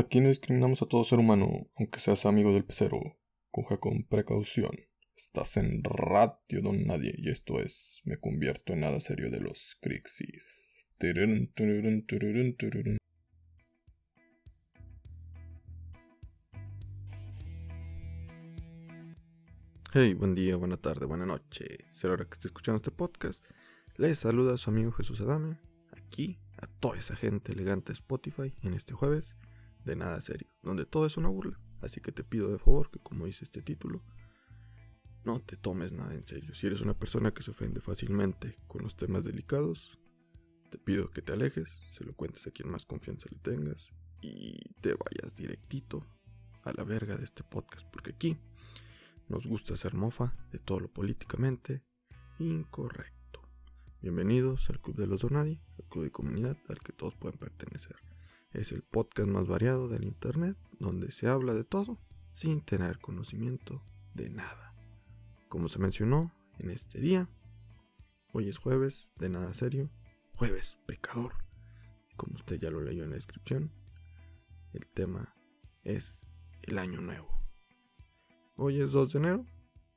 Aquí no discriminamos a todo ser humano, aunque seas amigo del pecero. Coge con precaución. Estás en Radio Don Nadie y esto es Me convierto en nada serio de los Crixis. Hey, buen día, buena tarde, buena noche. Será hora que esté escuchando este podcast. Les saluda a su amigo Jesús Adame, aquí a toda esa gente elegante de Spotify en este jueves de nada serio, donde todo es una burla. Así que te pido de favor que, como dice este título, no te tomes nada en serio. Si eres una persona que se ofende fácilmente con los temas delicados, te pido que te alejes, se lo cuentes a quien más confianza le tengas y te vayas directito a la verga de este podcast, porque aquí nos gusta hacer mofa de todo lo políticamente incorrecto. Bienvenidos al Club de los Donadi, el club de comunidad al que todos pueden pertenecer. Es el podcast más variado del Internet donde se habla de todo sin tener conocimiento de nada. Como se mencionó en este día, hoy es jueves de nada serio, jueves pecador. como usted ya lo leyó en la descripción, el tema es el año nuevo. Hoy es 2 de enero,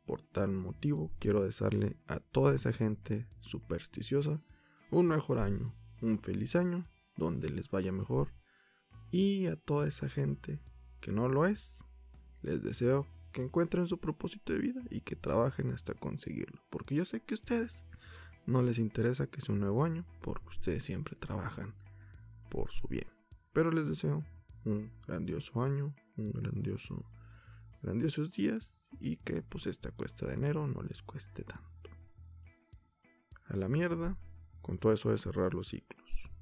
por tal motivo quiero desearle a toda esa gente supersticiosa un mejor año, un feliz año, donde les vaya mejor y a toda esa gente que no lo es, les deseo que encuentren su propósito de vida y que trabajen hasta conseguirlo. Porque yo sé que a ustedes no les interesa que sea un nuevo año, porque ustedes siempre trabajan por su bien. Pero les deseo un grandioso año, un grandioso, grandiosos días y que pues esta cuesta de enero no les cueste tanto. A la mierda con todo eso de cerrar los ciclos.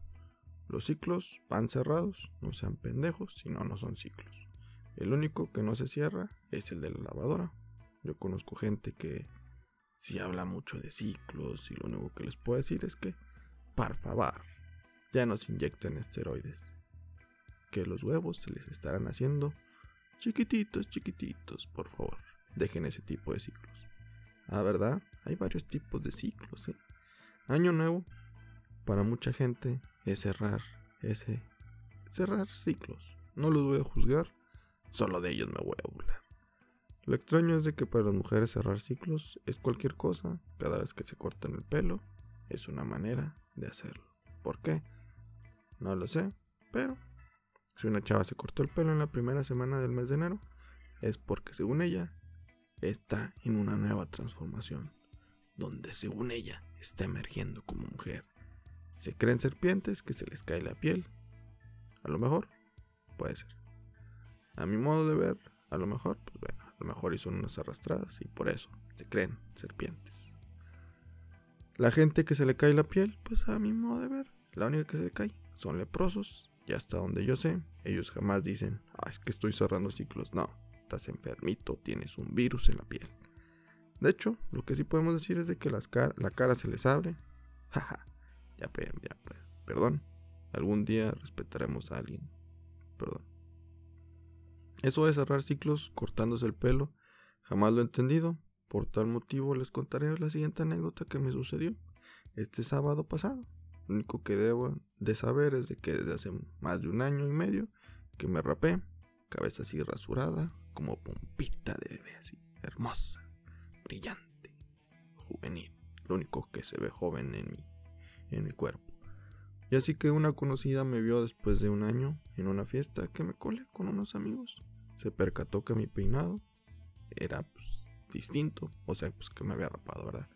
Los ciclos van cerrados, no sean pendejos, si no, no son ciclos. El único que no se cierra es el de la lavadora. Yo conozco gente que si habla mucho de ciclos y lo único que les puedo decir es que, por favor, ya no se inyecten esteroides. Que los huevos se les estarán haciendo chiquititos, chiquititos, por favor. Dejen ese tipo de ciclos. Ah, ¿verdad? Hay varios tipos de ciclos, ¿eh? Año nuevo, para mucha gente, es cerrar ese cerrar ciclos. No los voy a juzgar, solo de ellos me voy a burlar. Lo extraño es de que para las mujeres cerrar ciclos es cualquier cosa, cada vez que se cortan el pelo, es una manera de hacerlo. ¿Por qué? No lo sé, pero si una chava se cortó el pelo en la primera semana del mes de enero, es porque según ella está en una nueva transformación, donde según ella está emergiendo como mujer se creen serpientes que se les cae la piel. A lo mejor, puede ser. A mi modo de ver, a lo mejor, pues bueno, a lo mejor hizo unas arrastradas y por eso se creen serpientes. La gente que se le cae la piel, pues a mi modo de ver, la única que se le cae son leprosos. Y hasta donde yo sé, ellos jamás dicen, ah, es que estoy cerrando ciclos. No, estás enfermito, tienes un virus en la piel. De hecho, lo que sí podemos decir es de que las la cara se les abre. Jaja. Ya, ya, perdón. Algún día respetaremos a alguien. Perdón. Eso de cerrar ciclos cortándose el pelo, jamás lo he entendido. Por tal motivo les contaré la siguiente anécdota que me sucedió este sábado pasado. Lo único que debo de saber es de que desde hace más de un año y medio que me rapé, cabeza así rasurada, como pompita de bebé, así, hermosa, brillante, juvenil. Lo único que se ve joven en mí en mi cuerpo. Y así que una conocida me vio después de un año en una fiesta que me colé con unos amigos. Se percató que mi peinado era pues, distinto, o sea, pues que me había rapado, ¿verdad?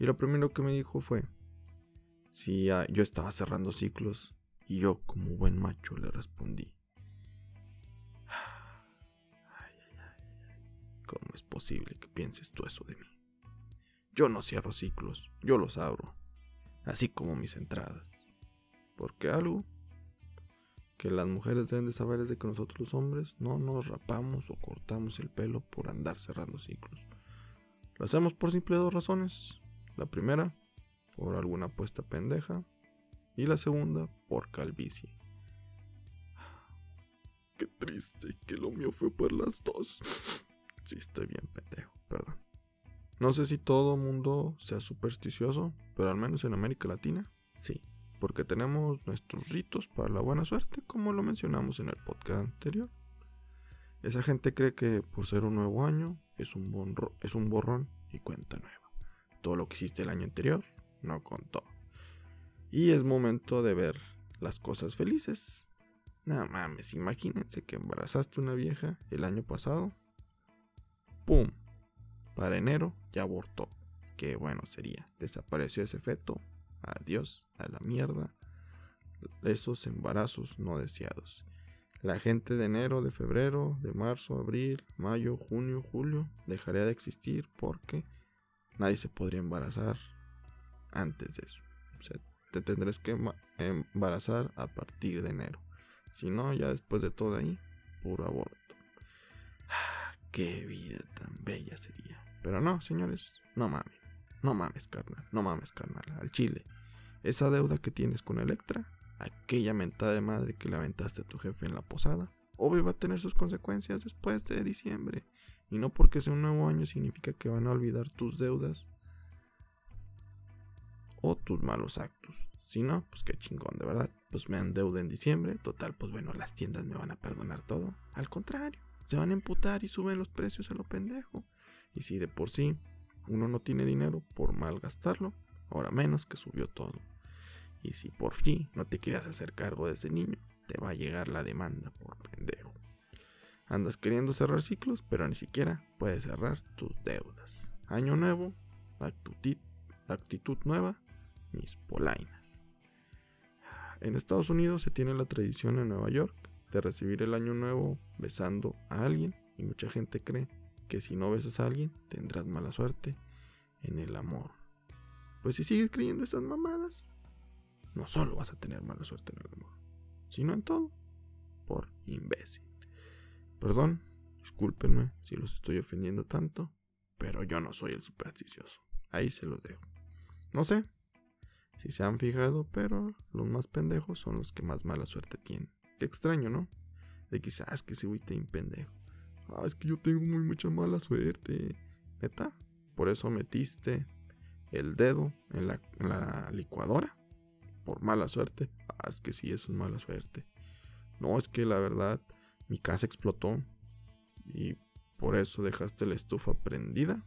Y lo primero que me dijo fue si yo estaba cerrando ciclos y yo como buen macho le respondí. ¿Cómo es posible que pienses tú eso de mí? Yo no cierro ciclos, yo los abro así como mis entradas. Porque algo que las mujeres deben de saber es de que nosotros los hombres no nos rapamos o cortamos el pelo por andar cerrando ciclos. Lo hacemos por simple dos razones. La primera, por alguna apuesta pendeja. Y la segunda, por calvicie. Qué triste que lo mío fue por las dos. Sí, estoy bien pendejo, perdón. No sé si todo mundo sea supersticioso, pero al menos en América Latina, sí. porque tenemos nuestros ritos para la buena suerte, como lo mencionamos en el podcast anterior. Esa gente cree que por ser un nuevo año es un, es un borrón y cuenta nueva. Todo lo que hiciste el año anterior no contó. Y es momento de ver las cosas felices. No mames, imagínense que embarazaste una vieja el año pasado. ¡Pum! Para enero ya abortó. Qué bueno sería. Desapareció ese feto. Adiós a la mierda. Esos embarazos no deseados. La gente de enero, de febrero, de marzo, abril, mayo, junio, julio dejaría de existir porque nadie se podría embarazar antes de eso. O sea, te tendrás que embarazar a partir de enero. Si no, ya después de todo ahí, puro aborto. Ah, qué vida tan bella sería. Pero no, señores, no mames. No mames, carnal. No mames, carnal. Al chile. Esa deuda que tienes con Electra, aquella mentada de madre que le aventaste a tu jefe en la posada, obvio va a tener sus consecuencias después de diciembre. Y no porque sea un nuevo año significa que van a olvidar tus deudas o tus malos actos. Si no, pues qué chingón, de verdad. Pues me deuda en diciembre. Total, pues bueno, las tiendas me van a perdonar todo. Al contrario, se van a emputar y suben los precios a lo pendejo. Y si de por sí uno no tiene dinero por mal gastarlo, ahora menos que subió todo. Y si por fin no te quieras hacer cargo de ese niño, te va a llegar la demanda por pendejo. Andas queriendo cerrar ciclos, pero ni siquiera puedes cerrar tus deudas. Año nuevo, actitud, actitud nueva, mis polainas. En Estados Unidos se tiene la tradición en Nueva York de recibir el año nuevo besando a alguien y mucha gente cree que si no besas a alguien tendrás mala suerte en el amor. Pues si sigues creyendo esas mamadas, no solo vas a tener mala suerte en el amor, sino en todo, por imbécil. Perdón, discúlpenme si los estoy ofendiendo tanto, pero yo no soy el supersticioso. Ahí se los dejo. No sé si se han fijado, pero los más pendejos son los que más mala suerte tienen. Qué extraño, ¿no? De quizás que ese güey te pendejo. Ah, es que yo tengo muy mucha mala suerte. Neta, por eso metiste el dedo en la, licuadora. Por mala suerte. Ah, es que sí, eso es mala suerte. No, es que la verdad, mi casa explotó. Y por eso dejaste la estufa prendida.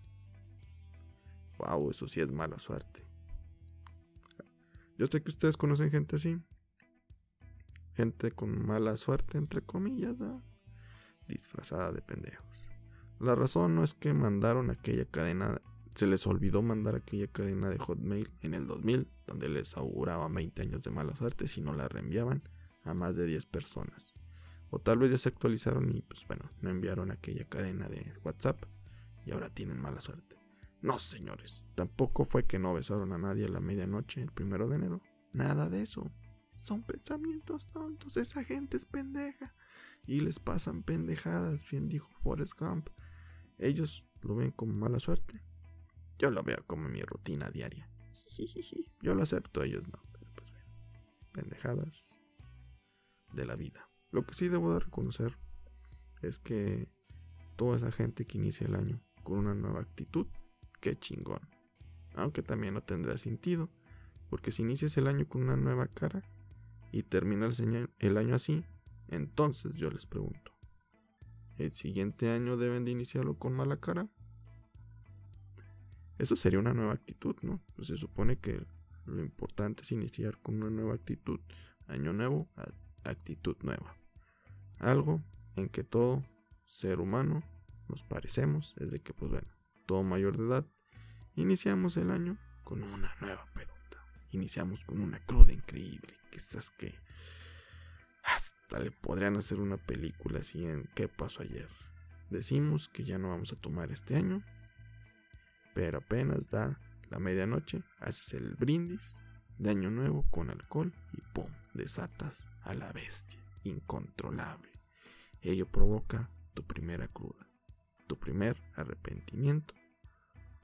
Wow, eso sí es mala suerte. Yo sé que ustedes conocen gente así. Gente con mala suerte, entre comillas, disfrazada de pendejos. La razón no es que mandaron aquella cadena, se les olvidó mandar aquella cadena de Hotmail en el 2000, donde les auguraba 20 años de mala suerte si no la reenviaban a más de 10 personas. O tal vez ya se actualizaron y pues bueno, no enviaron aquella cadena de WhatsApp y ahora tienen mala suerte. No, señores, tampoco fue que no besaron a nadie a la medianoche el primero de enero. Nada de eso. Son pensamientos tontos, esa gente es pendeja. Y les pasan pendejadas, bien dijo Forrest Gump. Ellos lo ven como mala suerte. Yo lo veo como mi rutina diaria. Yo lo acepto, ellos no. Pero pues bueno, pendejadas de la vida. Lo que sí debo de reconocer es que toda esa gente que inicia el año con una nueva actitud qué chingón. Aunque también no tendrá sentido, porque si inicias el año con una nueva cara y terminas el año así, entonces yo les pregunto, ¿el siguiente año deben de iniciarlo con mala cara? Eso sería una nueva actitud, ¿no? Pues se supone que lo importante es iniciar con una nueva actitud, año nuevo, actitud nueva. Algo en que todo ser humano nos parecemos, es de que, pues bueno, todo mayor de edad Iniciamos el año con una nueva pedota. Iniciamos con una cruda increíble. Que hasta podrían hacer una película así en ¿Qué pasó ayer? Decimos que ya no vamos a tomar este año, pero apenas da la medianoche, haces el brindis de año nuevo con alcohol y ¡pum! desatas a la bestia incontrolable. Ello provoca tu primera cruda, tu primer arrepentimiento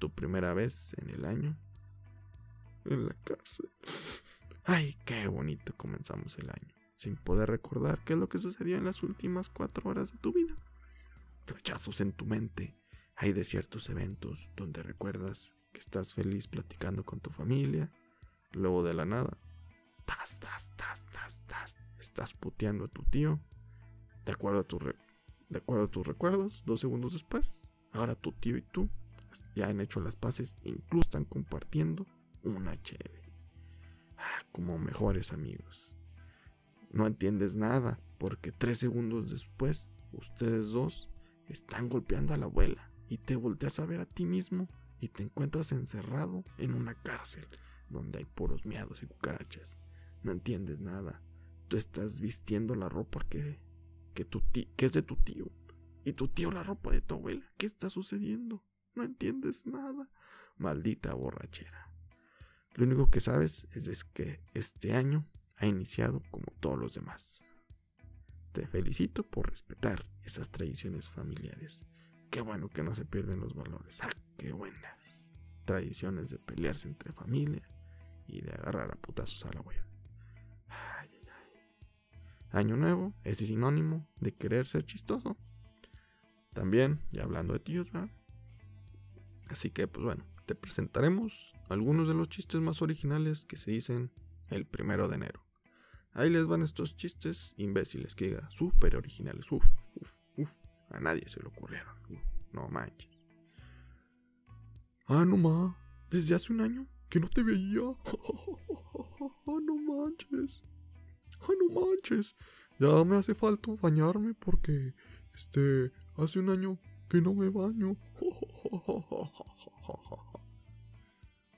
tu primera vez en el año en la cárcel. Ay, qué bonito comenzamos el año, sin poder recordar qué es lo que sucedió en las últimas cuatro horas de tu vida. Flechazos en tu mente. Hay de ciertos eventos donde recuerdas que estás feliz platicando con tu familia, luego de la nada, tas, tas, tas, tas, tas. Estás puteando a tu tío. De acuerdo a, tu de acuerdo a tus recuerdos, dos segundos después, ahora tu tío y tú ya han hecho las paces, incluso están compartiendo una cheve. Ah, como mejores amigos. No entiendes nada, porque tres segundos después, ustedes dos están golpeando a la abuela y te volteas a ver a ti mismo y te encuentras encerrado en una cárcel donde hay puros miados y cucarachas. No entiendes nada. Tú estás vistiendo la ropa que, que, tu que es de tu tío. Y tu tío la ropa de tu abuela. ¿Qué está sucediendo? No entiendes nada. Maldita borrachera. Lo único que sabes es que este año ha iniciado como todos los demás. Te felicito por respetar esas tradiciones familiares. Qué bueno que no se pierden los valores. ¡Ah, qué buenas! Tradiciones de pelearse entre familia y de agarrar a putazos a la abuela. Ay, ay, ay. Año nuevo es sinónimo de querer ser chistoso. También, ya hablando de tíos, ¿verdad? Así que, pues bueno, te presentaremos algunos de los chistes más originales que se dicen el primero de enero. Ahí les van estos chistes imbéciles que diga súper originales. Uf, uf, uf. A nadie se le ocurrieron. no manches. Ah, no ma. Desde hace un año que no te veía. Ah, no manches. Ah, no manches. Ya me hace falta bañarme porque, este, hace un año que no me baño.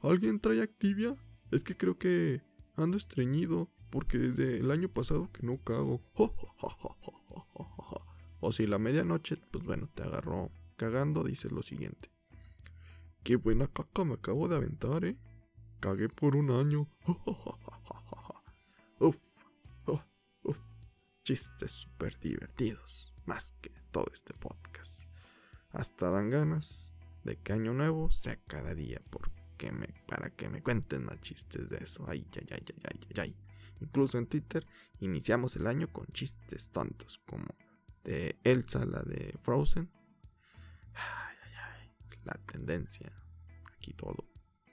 ¿Alguien trae Activia? Es que creo que ando estreñido porque desde el año pasado que no cago. O si la medianoche, pues bueno, te agarró cagando, dices lo siguiente. Qué buena caca me acabo de aventar, eh. Cagué por un año. uf, uf, uf. Chistes súper divertidos. Más que todo este podcast. Hasta dan ganas de que año nuevo sea cada día porque me, para que me cuenten más chistes de eso. Ay, ay, ay, ay, ay, ay. Incluso en Twitter iniciamos el año con chistes tontos como de Elsa, la de Frozen. Ay, ay, ay. La tendencia. Aquí todo.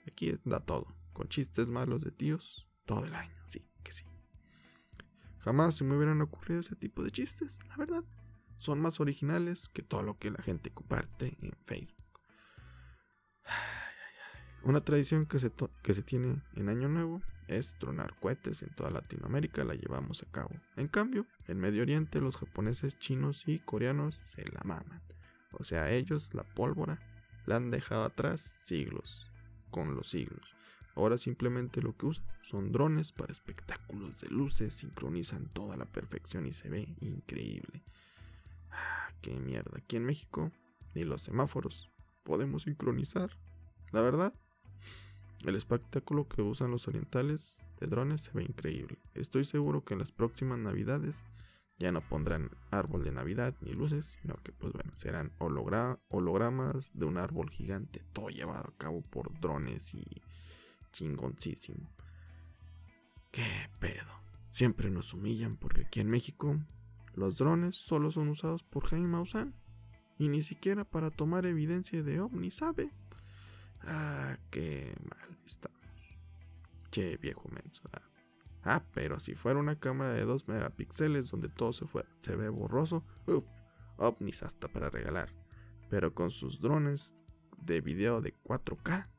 Aquí da todo. Con chistes malos de tíos todo el año. Sí, que sí. Jamás se me hubieran ocurrido ese tipo de chistes, la verdad. Son más originales que todo lo que la gente comparte en Facebook. Una tradición que se, que se tiene en Año Nuevo es tronar cohetes en toda Latinoamérica, la llevamos a cabo. En cambio, en Medio Oriente los japoneses, chinos y coreanos se la maman. O sea, ellos la pólvora la han dejado atrás siglos, con los siglos. Ahora simplemente lo que usan son drones para espectáculos de luces, sincronizan toda la perfección y se ve increíble. Ah, qué mierda. Aquí en México, ni los semáforos podemos sincronizar. La verdad, el espectáculo que usan los orientales de drones se ve increíble. Estoy seguro que en las próximas navidades ya no pondrán árbol de navidad ni luces, sino que pues bueno, serán hologramas de un árbol gigante, todo llevado a cabo por drones y chingoncísimo. ¿Qué pedo? Siempre nos humillan porque aquí en México los drones solo son usados por Jaime Maussan y ni siquiera para tomar evidencia de ovni, ¿sabe? Ah, qué mal estamos. Che, viejo menso. Ah. ah, pero si fuera una cámara de 2 megapíxeles donde todo se, fue, se ve borroso, uff, ovnis hasta para regalar. Pero con sus drones de video de 4K,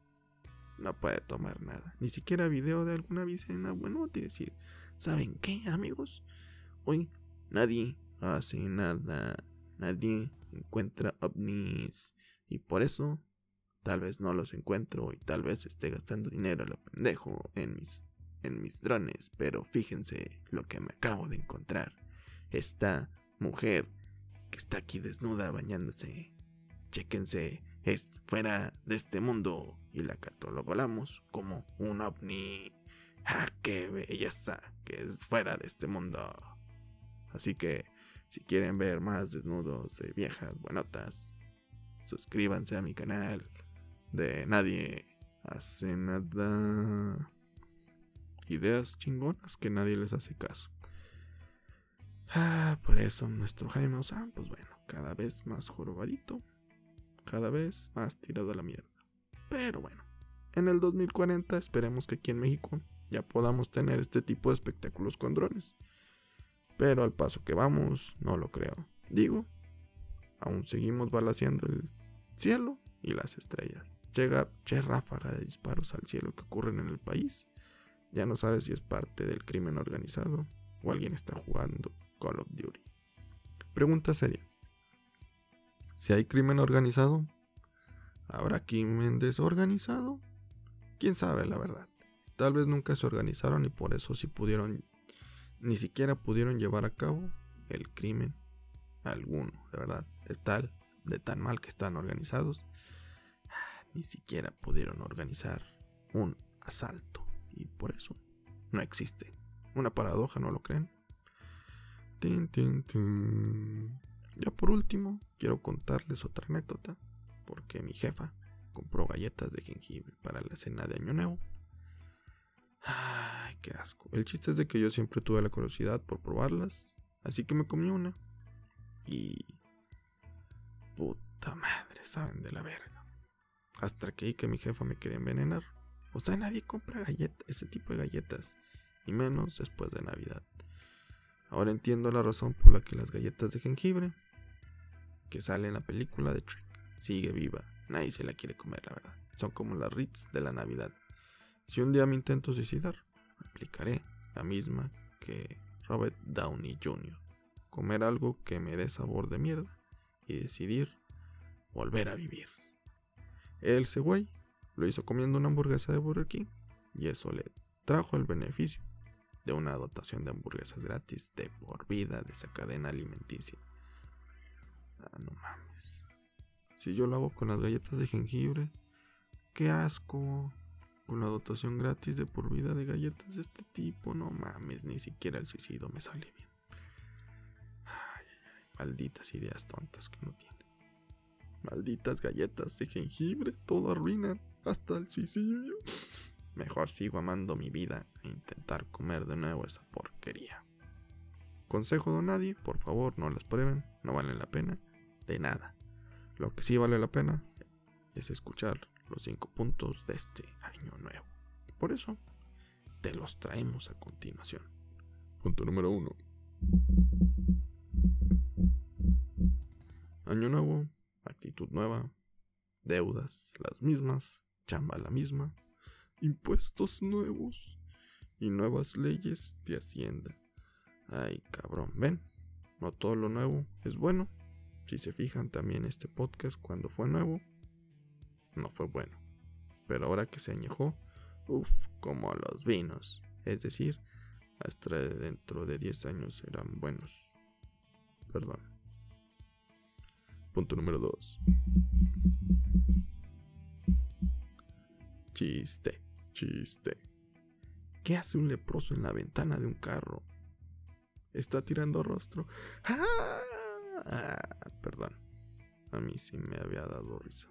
no puede tomar nada. Ni siquiera video de alguna vicena bueno y decir, ¿saben qué, amigos? Hoy nadie hace nada. Nadie encuentra ovnis. Y por eso Tal vez no los encuentro y tal vez esté gastando dinero a lo pendejo en mis, en mis drones, pero fíjense lo que me acabo de encontrar. Esta mujer que está aquí desnuda bañándose. Chéquense, es fuera de este mundo y la catalogamos como un ovni. ¡Ah, qué belleza! Que es fuera de este mundo. Así que, si quieren ver más desnudos de viejas buenotas, suscríbanse a mi canal de nadie hace nada. Ideas chingonas que nadie les hace caso. Ah, por eso nuestro Jaime Osan, pues bueno, cada vez más jorobadito, cada vez más tirado a la mierda. Pero bueno, en el 2040 esperemos que aquí en México ya podamos tener este tipo de espectáculos con drones. Pero al paso que vamos, no lo creo. Digo, aún seguimos balaseando el cielo y las estrellas. Llegar, che ráfaga de disparos al cielo que ocurren en el país. Ya no sabes si es parte del crimen organizado o alguien está jugando Call of Duty. Pregunta seria. Si hay crimen organizado, ¿habrá crimen desorganizado? ¿Quién sabe la verdad? Tal vez nunca se organizaron y por eso si pudieron, ni siquiera pudieron llevar a cabo el crimen alguno, de verdad, de tal, de tan mal que están organizados, ni siquiera pudieron organizar un asalto y por eso no existe. Una paradoja, ¿no lo creen? Ya por último, quiero contarles otra anécdota, porque mi jefa compró galletas de jengibre para la cena de Año Nuevo Ay, qué asco. El chiste es de que yo siempre tuve la curiosidad por probarlas. Así que me comí una. Y... Puta madre, saben de la verga. Hasta que que mi jefa me quería envenenar. O sea, nadie compra galletas, ese tipo de galletas. Y menos después de Navidad. Ahora entiendo la razón por la que las galletas de jengibre, que sale en la película de Trek, sigue viva. Nadie se la quiere comer, la verdad. Son como las Ritz de la Navidad. Si un día me intento suicidar, aplicaré la misma que Robert Downey Jr. Comer algo que me dé sabor de mierda y decidir volver a vivir. El güey lo hizo comiendo una hamburguesa de Burger King y eso le trajo el beneficio de una dotación de hamburguesas gratis de por vida de esa cadena alimenticia. Ah, no mames. Si yo lo hago con las galletas de jengibre, qué asco una dotación gratis de por vida de galletas de este tipo. No mames, ni siquiera el suicidio me sale bien. Ay, malditas ideas tontas que no tiene. Malditas galletas de jengibre, todo arruinan, hasta el suicidio. Mejor sigo amando mi vida e intentar comer de nuevo esa porquería. Consejo de nadie, por favor no las prueben, no valen la pena de nada. Lo que sí vale la pena es escuchar los cinco puntos de este año nuevo. Por eso, te los traemos a continuación. Punto número uno. Año nuevo, actitud nueva, deudas las mismas, chamba la misma, impuestos nuevos y nuevas leyes de Hacienda. Ay, cabrón, ven, no todo lo nuevo es bueno. Si se fijan también este podcast cuando fue nuevo, no fue bueno. Pero ahora que se añejó, uff, como los vinos. Es decir, hasta dentro de 10 años serán buenos. Perdón. Punto número 2. Chiste, chiste. ¿Qué hace un leproso en la ventana de un carro? Está tirando rostro. ¡Ah! Perdón. A mí sí me había dado risa.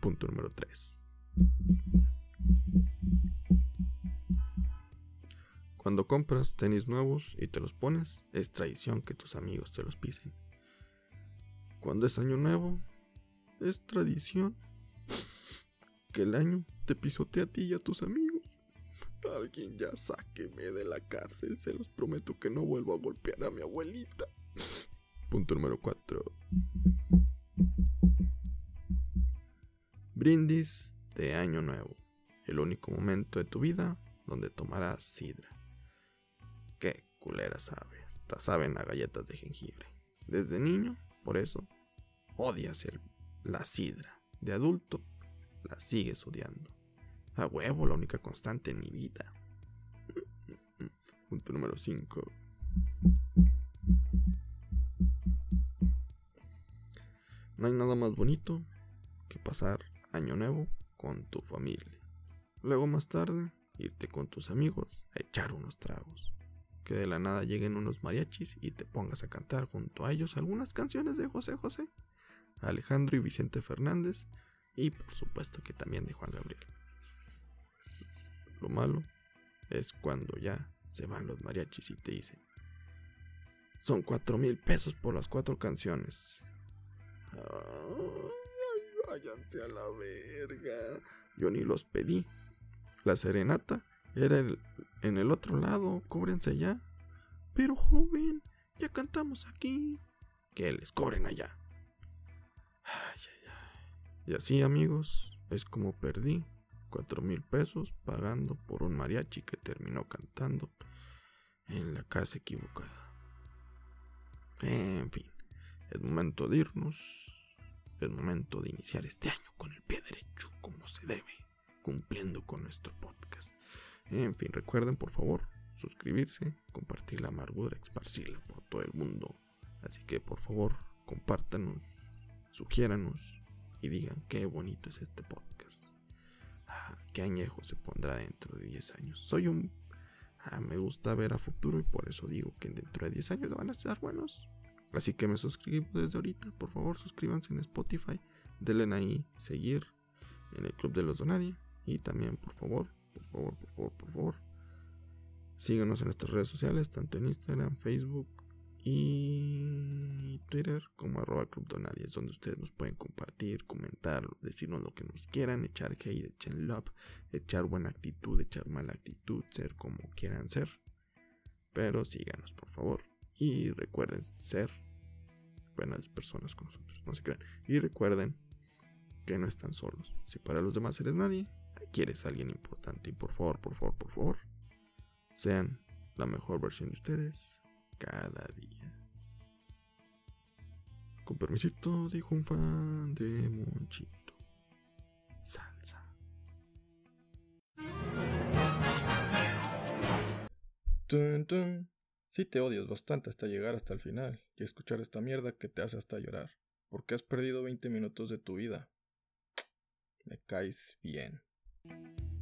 Punto número 3. Cuando compras tenis nuevos y te los pones, es tradición que tus amigos te los pisen. Cuando es año nuevo, es tradición que el año te pisotee a ti y a tus amigos. Alguien ya sáqueme de la cárcel, se los prometo que no vuelvo a golpear a mi abuelita. Punto número 4. Brindis de Año Nuevo, el único momento de tu vida donde tomarás sidra. Qué culera sabe, hasta saben a galletas de jengibre. Desde niño, por eso, odias el, la sidra. De adulto, la sigues odiando. A huevo, la única constante en mi vida. Punto número 5. No hay nada más bonito que pasar año nuevo con tu familia. Luego más tarde, irte con tus amigos a echar unos tragos. Que de la nada lleguen unos mariachis y te pongas a cantar junto a ellos algunas canciones de José José, Alejandro y Vicente Fernández y por supuesto que también de Juan Gabriel. Lo malo es cuando ya se van los mariachis y te dicen, son cuatro mil pesos por las cuatro canciones. Ah váyanse a la verga. Yo ni los pedí. la serenata era en el otro lado, cóbrense allá. Pero joven, ya cantamos aquí. Que les cobren allá. Ay, ay, ay. Y así, amigos, es como perdí cuatro mil pesos pagando por un mariachi que terminó cantando en la casa equivocada. En fin, es momento de irnos. Es momento de iniciar este año con el pie derecho, como se debe, cumpliendo con nuestro podcast. En fin, recuerden por favor suscribirse, compartir la amargura, esparcirla por todo el mundo. Así que por favor, compártanos, sugiéranos y digan qué bonito es este podcast. Ah, qué añejo se pondrá dentro de 10 años. Soy un... Ah, me gusta ver a futuro y por eso digo que dentro de 10 años van a estar buenos. Así que me suscribo desde ahorita. Por favor, suscríbanse en Spotify. Denle ahí seguir en el Club de los Donadie. Y también, por favor, por favor, por favor, por favor. Síganos en nuestras redes sociales, tanto en Instagram, Facebook y Twitter como arroba Club es donde ustedes nos pueden compartir, comentar, decirnos lo que nos quieran, echar hate, echar love, echar buena actitud, echar mala actitud, ser como quieran ser. Pero síganos, por favor. Y recuerden ser buenas personas con nosotros, no se crean. Y recuerden que no están solos. Si para los demás eres nadie, aquí eres alguien importante. Y por favor, por favor, por favor, sean la mejor versión de ustedes cada día. Con permisito, dijo un fan de Monchito. Salsa. Tun, tun. Sí te odias bastante hasta llegar hasta el final y escuchar esta mierda que te hace hasta llorar, porque has perdido 20 minutos de tu vida. Me caes bien. Thank you.